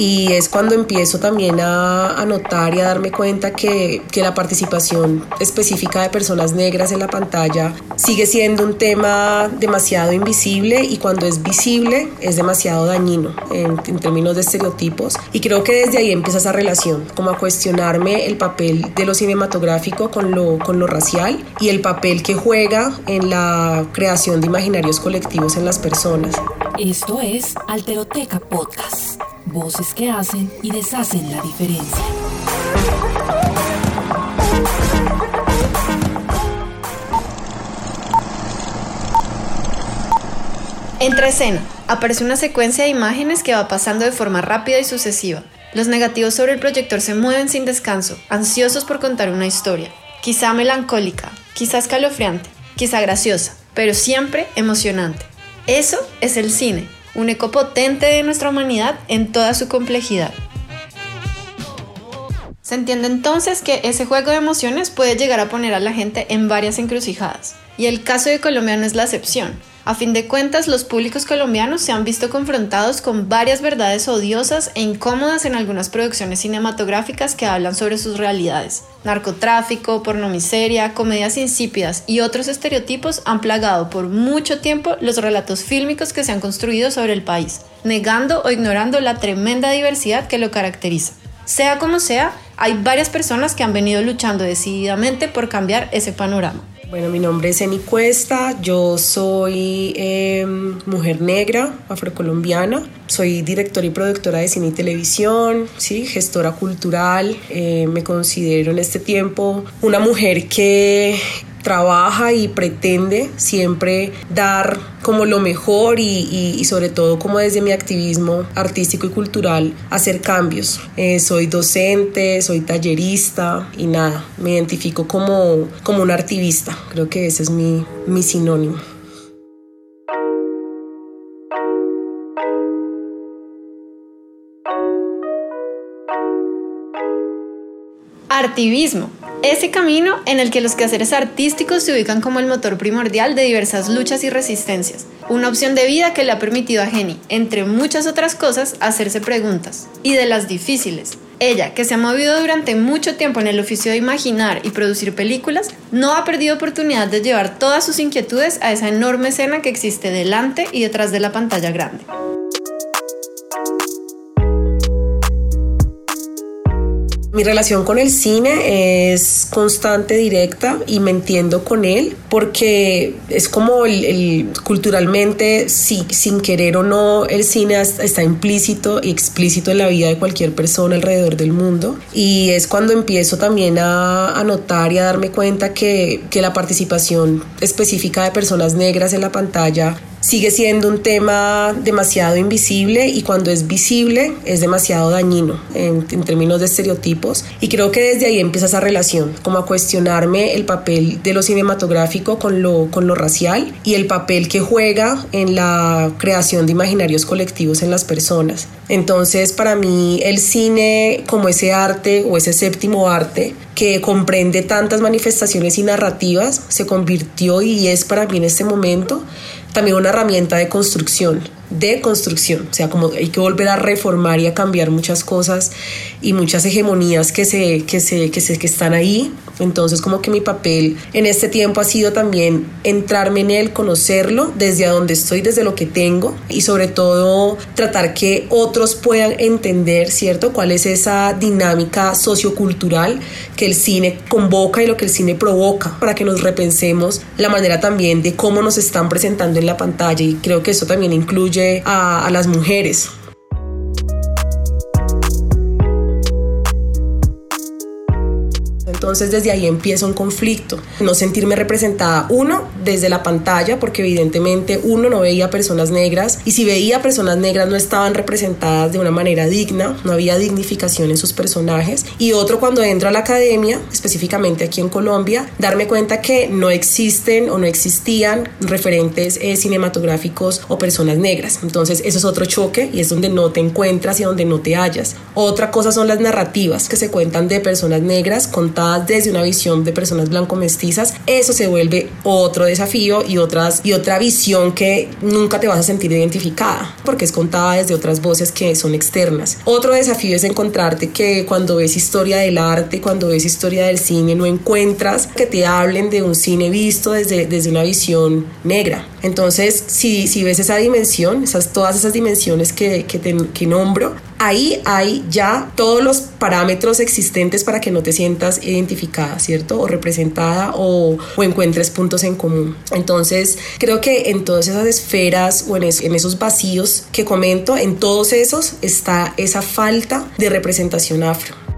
Y es cuando empiezo también a, notar y a darme cuenta que, que, la participación específica de personas negras en la pantalla sigue siendo un tema demasiado invisible y cuando es visible es demasiado dañino en, en términos de estereotipos y creo que desde ahí empieza esa relación, como a cuestionarme el papel de lo cinematográfico con lo, con lo racial y el papel que juega en la creación de imaginarios colectivos en las personas. Esto es Alteroteca Podcast. Voces que hacen y deshacen la diferencia. Entre escena, aparece una secuencia de imágenes que va pasando de forma rápida y sucesiva. Los negativos sobre el proyector se mueven sin descanso, ansiosos por contar una historia. Quizá melancólica, quizá escalofriante, quizá graciosa, pero siempre emocionante. Eso es el cine, un eco potente de nuestra humanidad en toda su complejidad. Se entiende entonces que ese juego de emociones puede llegar a poner a la gente en varias encrucijadas, y el caso de Colombia no es la excepción. A fin de cuentas, los públicos colombianos se han visto confrontados con varias verdades odiosas e incómodas en algunas producciones cinematográficas que hablan sobre sus realidades. Narcotráfico, pornomiseria, comedias insípidas y otros estereotipos han plagado por mucho tiempo los relatos fílmicos que se han construido sobre el país, negando o ignorando la tremenda diversidad que lo caracteriza. Sea como sea, hay varias personas que han venido luchando decididamente por cambiar ese panorama. Bueno, mi nombre es Eni Cuesta, yo soy em, mujer negra, afrocolombiana, soy directora y productora de cine y televisión, ¿sí? gestora cultural, eh, me considero en este tiempo una mujer que trabaja y pretende siempre dar como lo mejor y, sobre todo como desde mi activismo artístico y cultural hacer cambios. Eh, soy docente, soy tallerista y nada, me identifico como, como un activista, creo que ese es mi, mi sinónimo. Artivismo ese camino en el que los quehaceres artísticos se ubican como el motor primordial de diversas luchas y resistencias. Una opción de vida que le ha permitido a Jenny, entre muchas otras cosas, hacerse preguntas. Y de las difíciles. Ella, que se ha movido durante mucho tiempo en el oficio de imaginar y producir películas, no ha perdido oportunidad de llevar todas sus inquietudes a esa enorme escena que existe delante y detrás de la pantalla grande. Mi relación con el cine es constante, directa y me entiendo con él porque es como el, culturalmente, si, sin querer o no, el cine está implícito y explícito en la vida de cualquier persona alrededor del mundo. Y es cuando empiezo también a, a notar y a darme cuenta que, que la participación específica de personas negras en la pantalla sigue siendo un tema demasiado invisible y cuando es visible es demasiado dañino en, términos de estereotipos. Y creo que desde ahí empieza esa relación como a cuestionarme el papel de lo cinematográfico con lo, con lo racial y el papel que juega en la creación de imaginarios colectivos en las personas. Entonces para mí el cine como ese arte o ese séptimo arte que comprende tantas manifestaciones y narrativas se convirtió y es para mí en este momento también una herramienta de construcción de construcción, o sea, como hay que volver a reformar y a cambiar muchas cosas y muchas hegemonías que se, que se, que se, que están ahí. Entonces, como que mi papel en este tiempo ha sido también entrarme en él, conocerlo desde a donde estoy, desde lo que tengo y sobre todo tratar que otros puedan entender, ¿cierto? Cuál es esa dinámica sociocultural que el cine convoca y lo que el cine provoca para que nos repensemos la manera también de cómo nos están presentando en la pantalla y creo que eso también incluye a, las mujeres. Entonces desde ahí empieza un conflicto, no sentirme representada, uno, desde la pantalla, porque evidentemente uno no veía personas negras y si veía personas negras no estaban representadas de una manera digna, no había dignificación en sus personajes. Y otro, cuando entro a la academia, específicamente aquí en Colombia, darme cuenta que no existen o no existían referentes eh, cinematográficos o personas negras. Entonces eso es otro choque y es donde no te encuentras y donde no te hallas. Otra cosa son las narrativas que se cuentan de personas negras contadas desde una visión de personas blanco-mestizas. Eso se vuelve otro desafío y, otras, y otra visión que nunca te vas a sentir identificada porque es contada desde otras voces que son externas. Otro desafío es encontrarte que cuando ves historia del arte, cuando ves historia del cine, no encuentras que te hablen de un cine visto desde, desde una visión negra. Entonces, si, si ves esa dimensión, esas, todas esas dimensiones que, que, que nombro, ahí hay ya todos los parámetros existentes para que no te sientas identificada, ¿cierto? O representada o, encuentres puntos en común. Entonces, creo que en todas esas esferas o en, en esos vacíos que comento, en todos esos está esa falta de representación afro.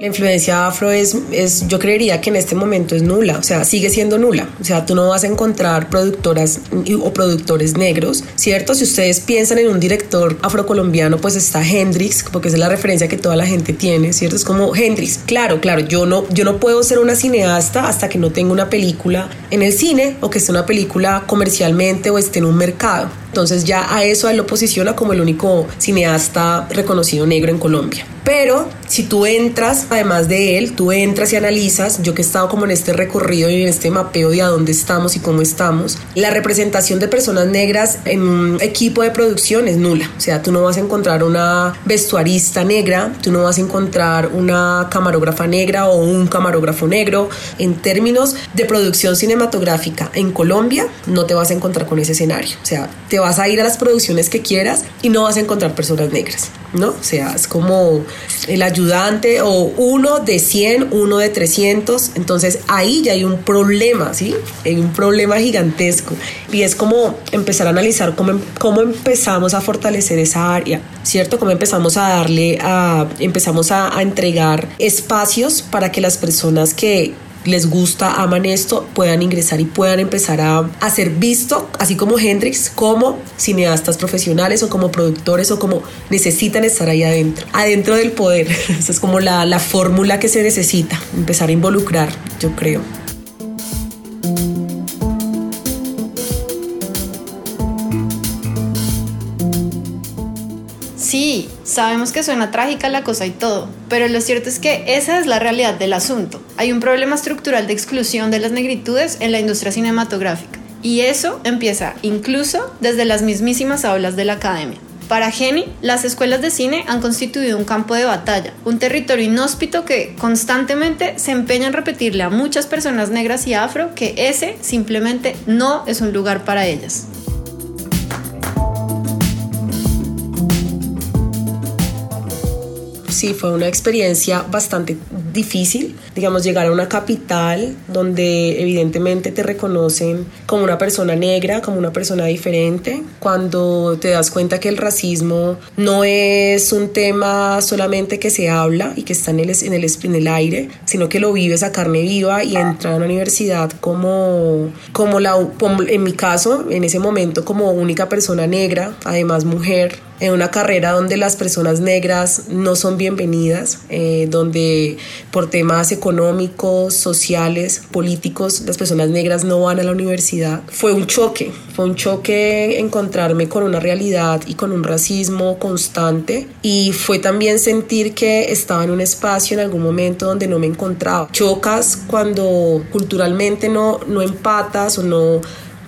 La influencia afro es, es, yo creería que en este momento es nula, o sea, sigue siendo nula. O sea, tú no vas a encontrar productoras o productores negros, ¿cierto? Si ustedes piensan en un director afrocolombiano, pues está Hendrix, porque es la referencia que toda la gente tiene, ¿cierto? Es como Hendrix. Claro, claro, yo no, yo no puedo ser una cineasta hasta que no tenga una película en el cine o que esté una película comercialmente o esté en un mercado. Entonces ya a eso él lo posiciona como el único cineasta reconocido negro en Colombia. Pero si tú entras, además de él, tú entras y analizas, yo que he estado como en este recorrido y en este mapeo de a dónde estamos y cómo estamos, la representación de personas negras en un equipo de producción es nula. O sea, tú no vas a encontrar una vestuarista negra, tú no vas a encontrar una camarógrafa negra o un camarógrafo negro. En términos de producción cinematográfica en Colombia, no te vas a encontrar con ese escenario. O sea, te vas a ir a las producciones que quieras y no vas a encontrar personas negras, ¿no? O sea, es como el ayudante o uno de 100, uno de 300. Entonces ahí ya hay un problema, ¿sí? Hay un problema gigantesco. Y es como empezar a analizar cómo, cómo empezamos a fortalecer esa área, ¿cierto? Cómo empezamos a darle, a, empezamos a, a entregar espacios para que las personas que les gusta, aman esto, puedan ingresar y puedan empezar a, ser visto, así como Hendrix, como cineastas profesionales o como productores o como necesitan estar ahí adentro, adentro del poder. Esa es como la fórmula que se necesita, empezar a involucrar, yo creo. Sí, sabemos que suena trágica la cosa y todo, pero lo cierto es que esa es la realidad del asunto. Hay un problema estructural de exclusión de las negritudes en la industria cinematográfica, y eso empieza incluso desde las mismísimas aulas de la academia. Para Jenny, las escuelas de cine han constituido un campo de batalla, un territorio inhóspito que constantemente se empeña en repetirle a muchas personas negras y afro que ese simplemente no es un lugar para ellas. Sí, fue una experiencia bastante difícil, digamos, llegar a una capital donde evidentemente te reconocen como una persona negra, como una persona diferente, cuando te das cuenta que el racismo no es un tema solamente que se habla y que está en el, en el, aire, sino que lo vives a carne viva y entrar a una universidad como, como la, en mi caso, en ese momento como única persona negra, además mujer, en una carrera donde las personas negras no son bienvenidas, eh, donde por temas económicos, sociales, políticos, las personas negras no van a la universidad. Fue un choque, fue un choque encontrarme con una realidad y con un racismo constante y fue también sentir que estaba en un espacio en algún momento donde no me encontraba. Chocas cuando culturalmente no, no empatas o no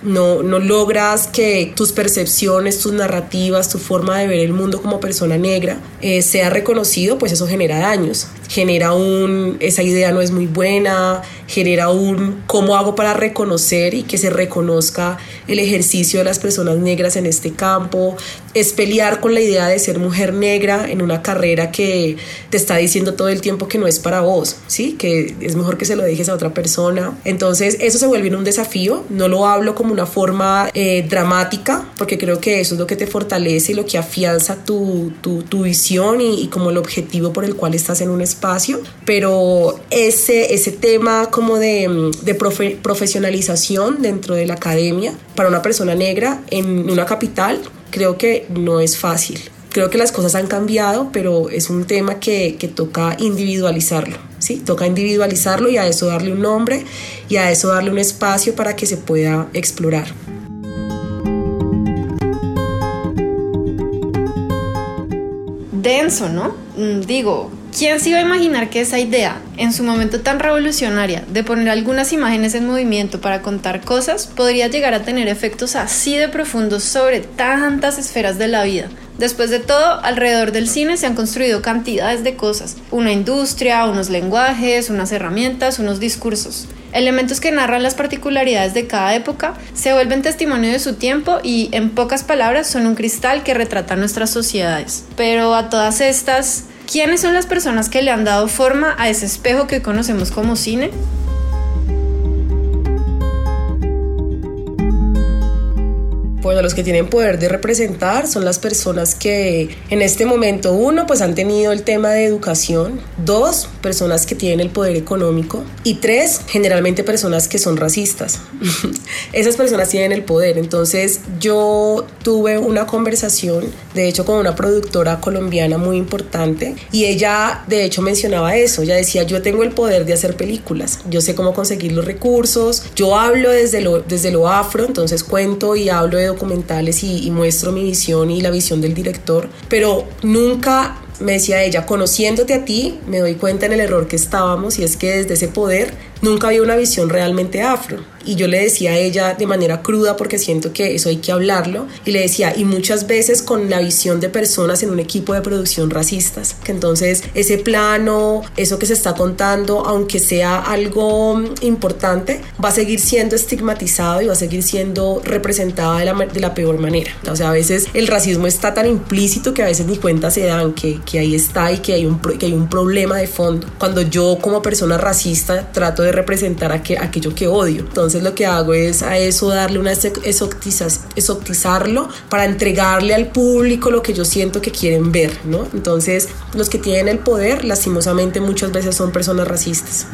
no, no logras que tus percepciones, tus narrativas, tu forma de ver el mundo como persona negra eh, sea reconocido, pues eso genera daños. Genera un, esa idea no es muy buena, genera un, ¿cómo hago para reconocer y que se reconozca el ejercicio de las personas negras en este campo? Es pelear con la idea de ser mujer negra en una carrera que te está diciendo todo el tiempo que no es para vos, ¿sí? Que es mejor que se lo dejes a otra persona. Entonces, eso se vuelve un desafío, no lo hablo como una forma eh, dramática, porque creo que eso es lo que te fortalece y lo que afianza tu, tu, tu visión y, y, como el objetivo por el cual estás en un espacio. Pero ese, ese tema como de, de profe, profesionalización dentro de la academia para una persona negra en una capital, creo que no es fácil. Creo que las cosas han cambiado, pero es un tema que, que toca individualizarlo. ¿sí? Toca individualizarlo y a eso darle un nombre y a eso darle un espacio para que se pueda explorar. Denso, ¿no? Digo, ¿quién se iba a imaginar que esa idea, en su momento tan revolucionaria, de poner algunas imágenes en movimiento para contar cosas, podría llegar a tener efectos así de profundos sobre tantas esferas de la vida? Después de todo, alrededor del cine se han construido cantidades de cosas. Una industria, unos lenguajes, unas herramientas, unos discursos. Elementos que narran las particularidades de cada época, se vuelven testimonio de su tiempo y, en pocas palabras, son un cristal que retrata nuestras sociedades. Pero a todas estas, ¿quiénes son las personas que le han dado forma a ese espejo que conocemos como cine? Bueno, los que tienen poder de representar son las personas que en este momento, uno, pues han tenido el tema de educación, dos, personas que tienen el poder económico y tres, generalmente personas que son racistas. Esas personas tienen el poder. Entonces yo tuve una conversación, de hecho, con una productora colombiana muy importante y ella, de hecho, mencionaba eso. Ella decía, yo tengo el poder de hacer películas, yo sé cómo conseguir los recursos, yo hablo desde lo, desde lo afro, entonces cuento y hablo de documentales y, y, muestro mi visión y la visión del director, pero nunca me decía ella, conociéndote a ti, me doy cuenta en el error que estábamos y es que desde ese poder nunca había una visión realmente afro. Y yo le decía a ella de manera cruda porque siento que eso hay que hablarlo. Y le decía, y muchas veces con la visión de personas en un equipo de producción racistas. Que entonces ese plano, eso que se está contando, aunque sea algo importante, va a seguir siendo estigmatizado y va a seguir siendo representado de la, de la peor manera. O sea, a veces el racismo está tan implícito que a veces ni cuenta se dan que, que ahí está y que hay, un, que hay un problema de fondo. Cuando yo como persona racista trato de representar aquello que odio. Entonces lo que hago es a eso darle una exotizarlo para entregarle al público lo que yo siento que quieren ver, ¿no? Entonces los que tienen el poder lastimosamente muchas veces son personas racistas.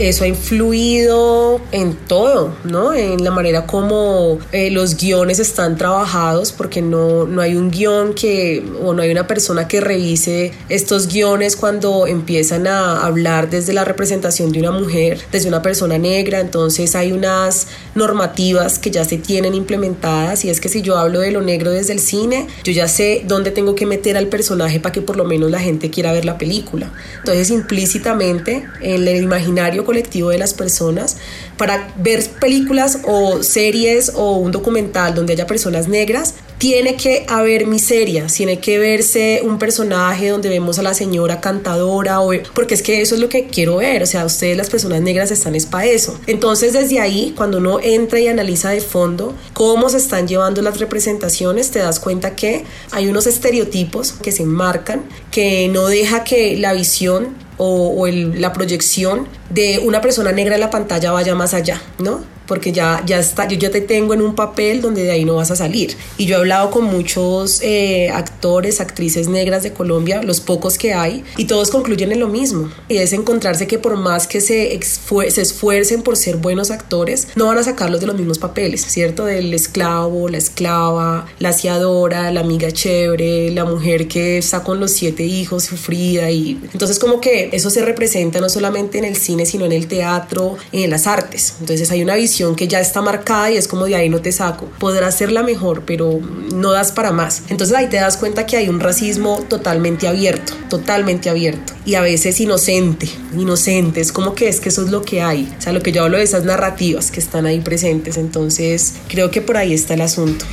Eso ha influido en todo, ¿no? En la manera como eh, los guiones están trabajados, porque no, no hay un guion que, o no hay una persona que revise estos guiones cuando empiezan a hablar desde la representación de una mujer, desde una persona negra, entonces hay unas normativas que ya se tienen implementadas y es que si yo hablo de lo negro desde el cine, yo ya sé dónde tengo que meter al personaje para que por lo menos la gente quiera ver la película. Entonces implícitamente en el imaginario colectivo de las personas para ver películas o series o un documental donde haya personas negras, tiene que haber miseria, tiene que verse un personaje donde vemos a la señora cantadora, o, porque es que eso es lo que quiero ver, o sea, ustedes las personas negras están es para eso. Entonces desde ahí, cuando uno entra y analiza de fondo cómo se están llevando las representaciones, te das cuenta que hay unos estereotipos que se enmarcan, que no deja que la visión o, o el, la proyección de una persona negra en la pantalla vaya más allá, ¿no? Porque ya, ya está, yo ya te tengo en un papel donde de ahí no vas a salir. Y yo he hablado con muchos eh, actores, actrices negras de Colombia, los pocos que hay, y todos concluyen en lo mismo. Y es encontrarse que por más que se, se esfuercen por ser buenos actores, no van a sacarlos de los mismos papeles, ¿cierto? Del esclavo, la esclava, la aseadora, la amiga chévere, la mujer que está con los siete hijos, sufrida. Y entonces como que eso se representa no solamente en el cine, sino en el teatro, en las artes. Entonces hay una visión que ya está marcada y es como de ahí no te saco. Podrás ser la mejor, pero no das para más. Entonces ahí te das cuenta que hay un racismo totalmente abierto, totalmente abierto y a veces inocente, inocente. Es como que es que eso es lo que hay. O sea, lo que yo hablo de esas narrativas que están ahí presentes. Entonces creo que por ahí está el asunto.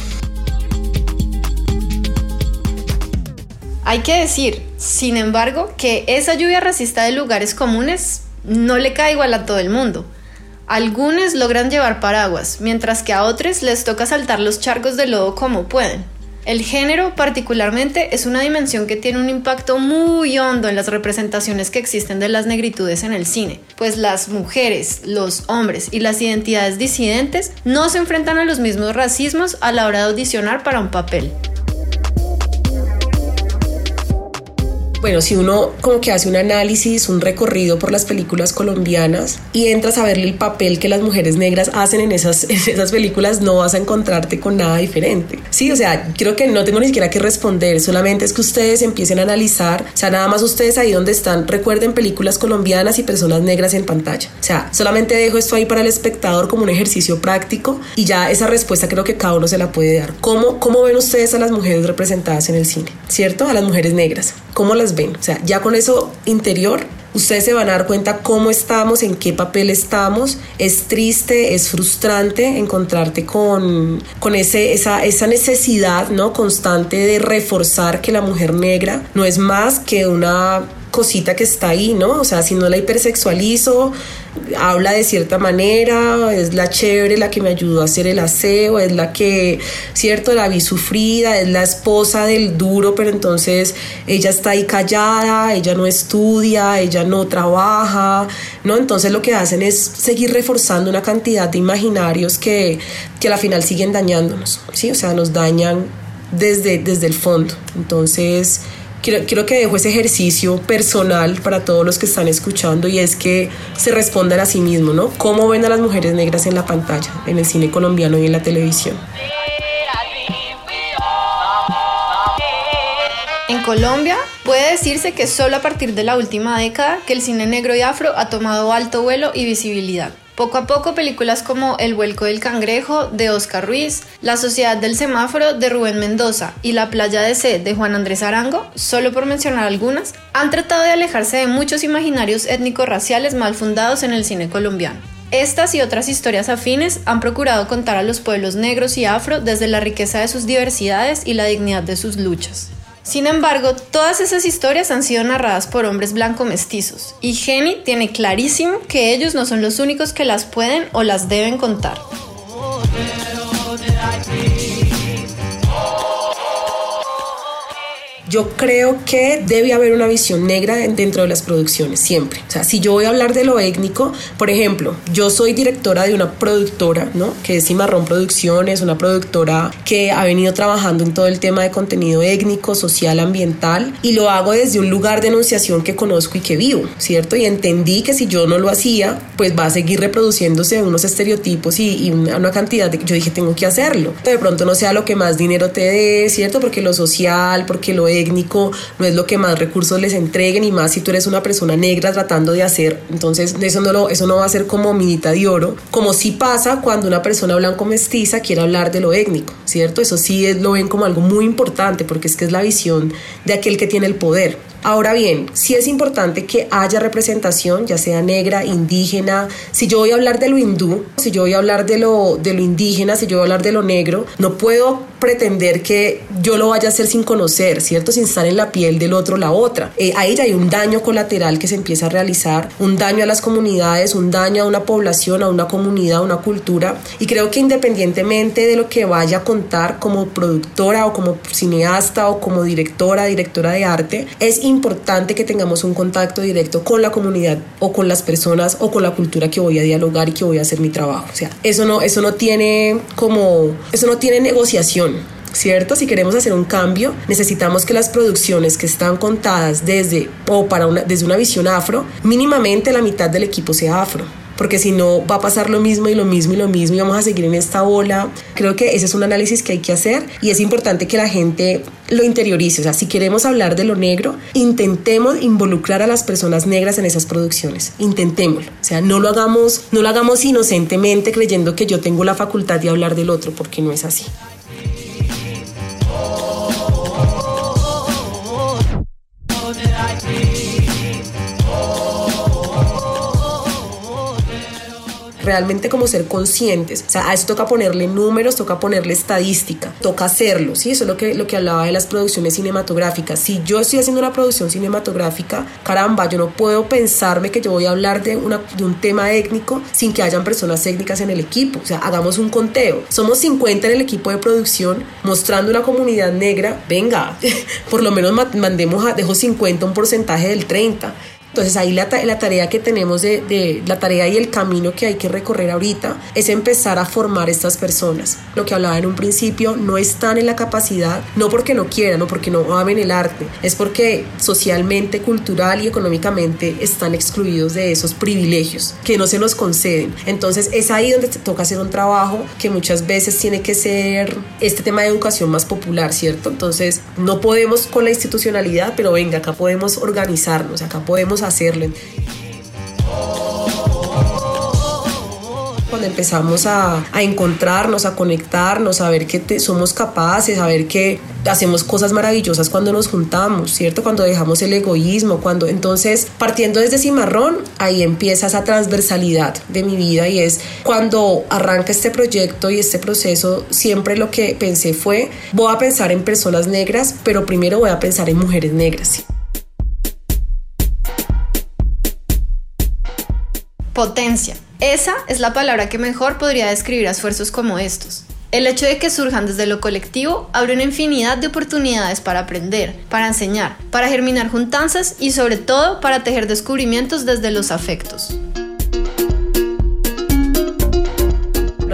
Hay que decir, sin embargo, que esa lluvia racista de lugares comunes no le cae igual a todo el mundo. Algunos logran llevar paraguas, mientras que a otros les toca saltar los charcos de lodo como pueden. El género particularmente es una dimensión que tiene un impacto muy hondo en las representaciones que existen de las negritudes en el cine, pues las mujeres, los hombres y las identidades disidentes no se enfrentan a los mismos racismos a la hora de audicionar para un papel. Bueno, si uno como que hace un análisis, un recorrido por las películas colombianas y entras a ver el papel que las mujeres negras hacen en esas, en esas películas, no vas a encontrarte con nada diferente. Sí, o sea, creo que no tengo ni siquiera que responder, solamente es que ustedes empiecen a analizar, o sea, nada más ustedes ahí donde están, recuerden películas colombianas y personas negras en pantalla. O sea, solamente dejo esto ahí para el espectador como un ejercicio práctico y ya esa respuesta creo que cada uno se la puede dar. ¿Cómo, cómo ven ustedes a las mujeres representadas en el cine? ¿Cierto? A las mujeres negras. ¿Cómo las ven? O sea, ya con eso interior, ustedes se van a dar cuenta cómo estamos, en qué papel estamos. Es triste, es frustrante encontrarte con, con ese, esa, esa necesidad ¿no? constante de reforzar que la mujer negra no es más que una cosita que está ahí, ¿no? O sea, si no la hipersexualizo, habla de cierta manera, es la chévere, la que me ayudó a hacer el aseo, es la que, cierto, la vi sufrida, es la esposa del duro, pero entonces ella está ahí callada, ella no estudia, ella no trabaja, ¿no? Entonces lo que hacen es seguir reforzando una cantidad de imaginarios que, que a la final siguen dañándonos, ¿sí? O sea, nos dañan desde, desde el fondo. Entonces, quiero, que dejo ese ejercicio personal para todos los que están escuchando y es que se respondan a sí mismos, ¿no? ¿Cómo ven a las mujeres negras en la pantalla, en el cine colombiano y en la televisión? En Colombia puede decirse que solo a partir de la última década que el cine negro y afro ha tomado alto vuelo y visibilidad. Poco a poco, películas como El vuelco del cangrejo de Oscar Ruiz, La sociedad del semáforo de Rubén Mendoza y La playa de sed de Juan Andrés Arango, solo por mencionar algunas, han tratado de alejarse de muchos imaginarios étnico-raciales mal fundados en el cine colombiano. Estas y otras historias afines han procurado contar a los pueblos negros y afro desde la riqueza de sus diversidades y la dignidad de sus luchas. Sin embargo, todas esas historias han sido narradas por hombres blanco mestizos, y Jenny tiene clarísimo que ellos no son los únicos que las pueden o las deben contar. Yo creo que debe haber una visión negra dentro de las producciones, siempre. O sea, si yo voy a hablar de lo étnico, por ejemplo, yo soy directora de una productora, ¿no? Que es Cimarrón Producciones, una productora que ha venido trabajando en todo el tema de contenido étnico, social, ambiental, y lo hago desde un lugar de enunciación que conozco y que vivo, ¿cierto? Y entendí que si yo no lo hacía, pues va a seguir reproduciéndose unos estereotipos y, una cantidad de yo dije, tengo que hacerlo. De pronto no sea lo que más dinero te dé, ¿cierto? Porque lo social, porque lo técnico, no es lo que más recursos les entreguen y más si tú eres una persona negra tratando de hacer, entonces eso no, eso no va a ser como minita de oro, como si pasa cuando una persona blanco mestiza quiere hablar de lo étnico, ¿cierto? Eso sí es, lo ven como algo muy importante porque es que es la visión de aquel que tiene el poder. Ahora bien, sí es importante que haya representación, ya sea negra, indígena. Si yo voy a hablar de lo hindú, si yo voy a hablar de lo, de lo indígena, si yo voy a hablar de lo negro, no puedo pretender que yo lo vaya a hacer sin conocer, ¿cierto? Sin estar en la piel del otro, la otra. Eh, ahí ya hay un daño colateral que se empieza a realizar, un daño a las comunidades, un daño a una población, a una comunidad, a una cultura. Y creo que independientemente de lo que vaya a contar como productora o como cineasta o como directora, directora de arte, es importante que tengamos un contacto directo con la comunidad o con las personas o con la cultura que voy a dialogar y que voy a hacer mi trabajo. O sea, eso no, eso no tiene como, eso no tiene negociación. ¿Cierto? Si queremos hacer un cambio, necesitamos que las producciones que están contadas desde o para una, desde una visión afro, mínimamente la mitad del equipo sea afro porque si no va a pasar lo mismo y lo mismo y lo mismo y vamos a seguir en esta bola. Creo que ese es un análisis que hay que hacer y es importante que la gente lo interiorice. O sea, si queremos hablar de lo negro, intentemos involucrar a las personas negras en esas producciones. Intentémoslo. O sea, no lo hagamos, no lo hagamos inocentemente creyendo que yo tengo la facultad de hablar del otro, porque no es así. Realmente como ser conscientes. O sea, a eso toca ponerle números, toca ponerle estadística, toca hacerlo, ¿sí? Eso es lo que, lo que hablaba de las producciones cinematográficas. Si yo estoy haciendo una producción cinematográfica, caramba, yo no puedo pensarme que yo voy a hablar de, una, de un tema étnico sin que hayan personas étnicas en el equipo. O sea, hagamos un conteo. Somos 50 en el equipo de producción mostrando una comunidad negra. Venga, por lo menos mandemos a, dejo 50 un porcentaje del 30. Entonces ahí la, la tarea que tenemos de, de, la tarea y el camino que hay que recorrer ahorita es empezar a formar estas personas. Lo que hablaba en un principio, no están en la capacidad, no porque no quieran, no porque no amen el arte, es porque socialmente, cultural y económicamente están excluidos de esos privilegios que no se nos conceden. Entonces es ahí donde te toca hacer un trabajo que muchas veces tiene que ser este tema de educación más popular, ¿cierto? Entonces no podemos con la institucionalidad, pero venga, acá podemos organizarnos, acá podemos hacerlo. Cuando empezamos a, encontrarnos, a conectarnos, a ver que somos capaces, a ver que hacemos cosas maravillosas cuando nos juntamos, ¿cierto? Cuando dejamos el egoísmo, cuando entonces partiendo desde Cimarrón, ahí empieza esa transversalidad de mi vida y es cuando arranca este proyecto y este proceso, siempre lo que pensé fue, voy a pensar en personas negras, pero primero voy a pensar en mujeres negras. Potencia. Esa es la palabra que mejor podría describir esfuerzos como estos. El hecho de que surjan desde lo colectivo abre una infinidad de oportunidades para aprender, para enseñar, para germinar juntanzas y sobre todo para tejer descubrimientos desde los afectos.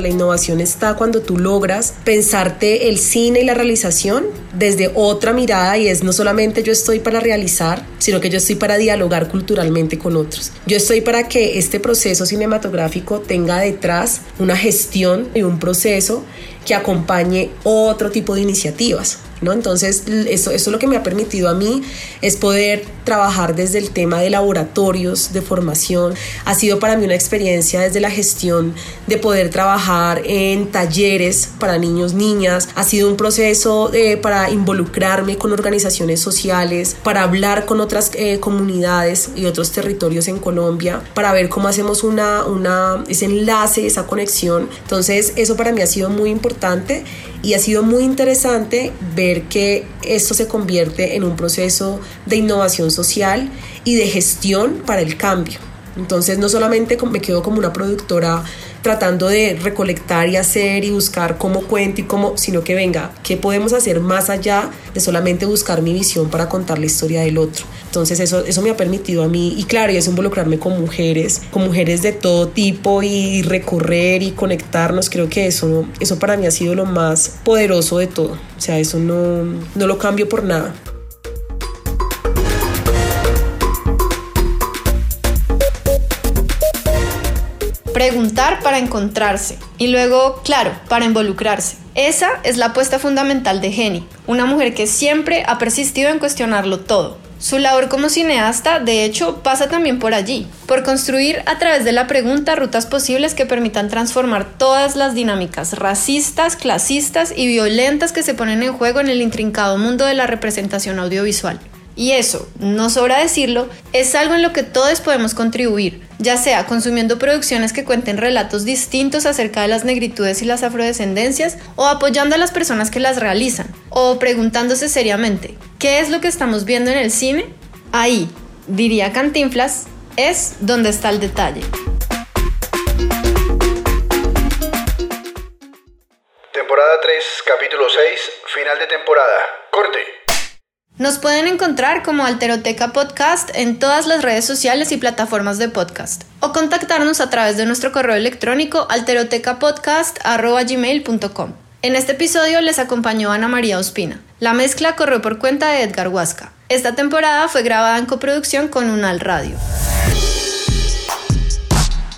La innovación está cuando tú logras pensarte el cine y la realización desde otra mirada y es no solamente yo estoy para realizar, sino que yo estoy para dialogar culturalmente con otros. Yo estoy para que este proceso cinematográfico tenga detrás una gestión y un proceso que acompañe otro tipo de iniciativas. ¿No? Entonces, eso, eso lo que me ha permitido a mí es poder trabajar desde el tema de laboratorios, de formación. Ha sido para mí una experiencia desde la gestión de poder trabajar en talleres para niños, niñas. Ha sido un proceso eh, para involucrarme con organizaciones sociales, para hablar con otras eh, comunidades y otros territorios en Colombia, para ver cómo hacemos una, una, ese enlace, esa conexión. Entonces, eso para mí ha sido muy importante y ha sido muy interesante ver que esto se convierte en un proceso de innovación social y de gestión para el cambio. Entonces no solamente me quedo como una productora tratando de recolectar y hacer y buscar cómo cuento y cómo, sino que venga, ¿qué podemos hacer más allá de solamente buscar mi visión para contar la historia del otro? Entonces eso, eso me ha permitido a mí, y claro, y es involucrarme con mujeres, con mujeres de todo tipo y recorrer y conectarnos, creo que eso, eso para mí ha sido lo más poderoso de todo, o sea, eso no, no lo cambio por nada. Preguntar para encontrarse y luego, claro, para involucrarse. Esa es la apuesta fundamental de Jenny, una mujer que siempre ha persistido en cuestionarlo todo. Su labor como cineasta, de hecho, pasa también por allí, por construir a través de la pregunta rutas posibles que permitan transformar todas las dinámicas racistas, clasistas y violentas que se ponen en juego en el intrincado mundo de la representación audiovisual. Y eso, no sobra decirlo, es algo en lo que todos podemos contribuir, ya sea consumiendo producciones que cuenten relatos distintos acerca de las negritudes y las afrodescendencias, o apoyando a las personas que las realizan, o preguntándose seriamente, ¿qué es lo que estamos viendo en el cine? Ahí, diría Cantinflas, es donde está el detalle. Temporada 3, capítulo 6, final de temporada. Corte. Nos pueden encontrar como Alteroteca Podcast en todas las redes sociales y plataformas de podcast o contactarnos a través de nuestro correo electrónico alterotecapodcast.gmail.com. En este episodio les acompañó Ana María Ospina. La mezcla corrió por cuenta de Edgar Huasca. Esta temporada fue grabada en coproducción con Unal Radio.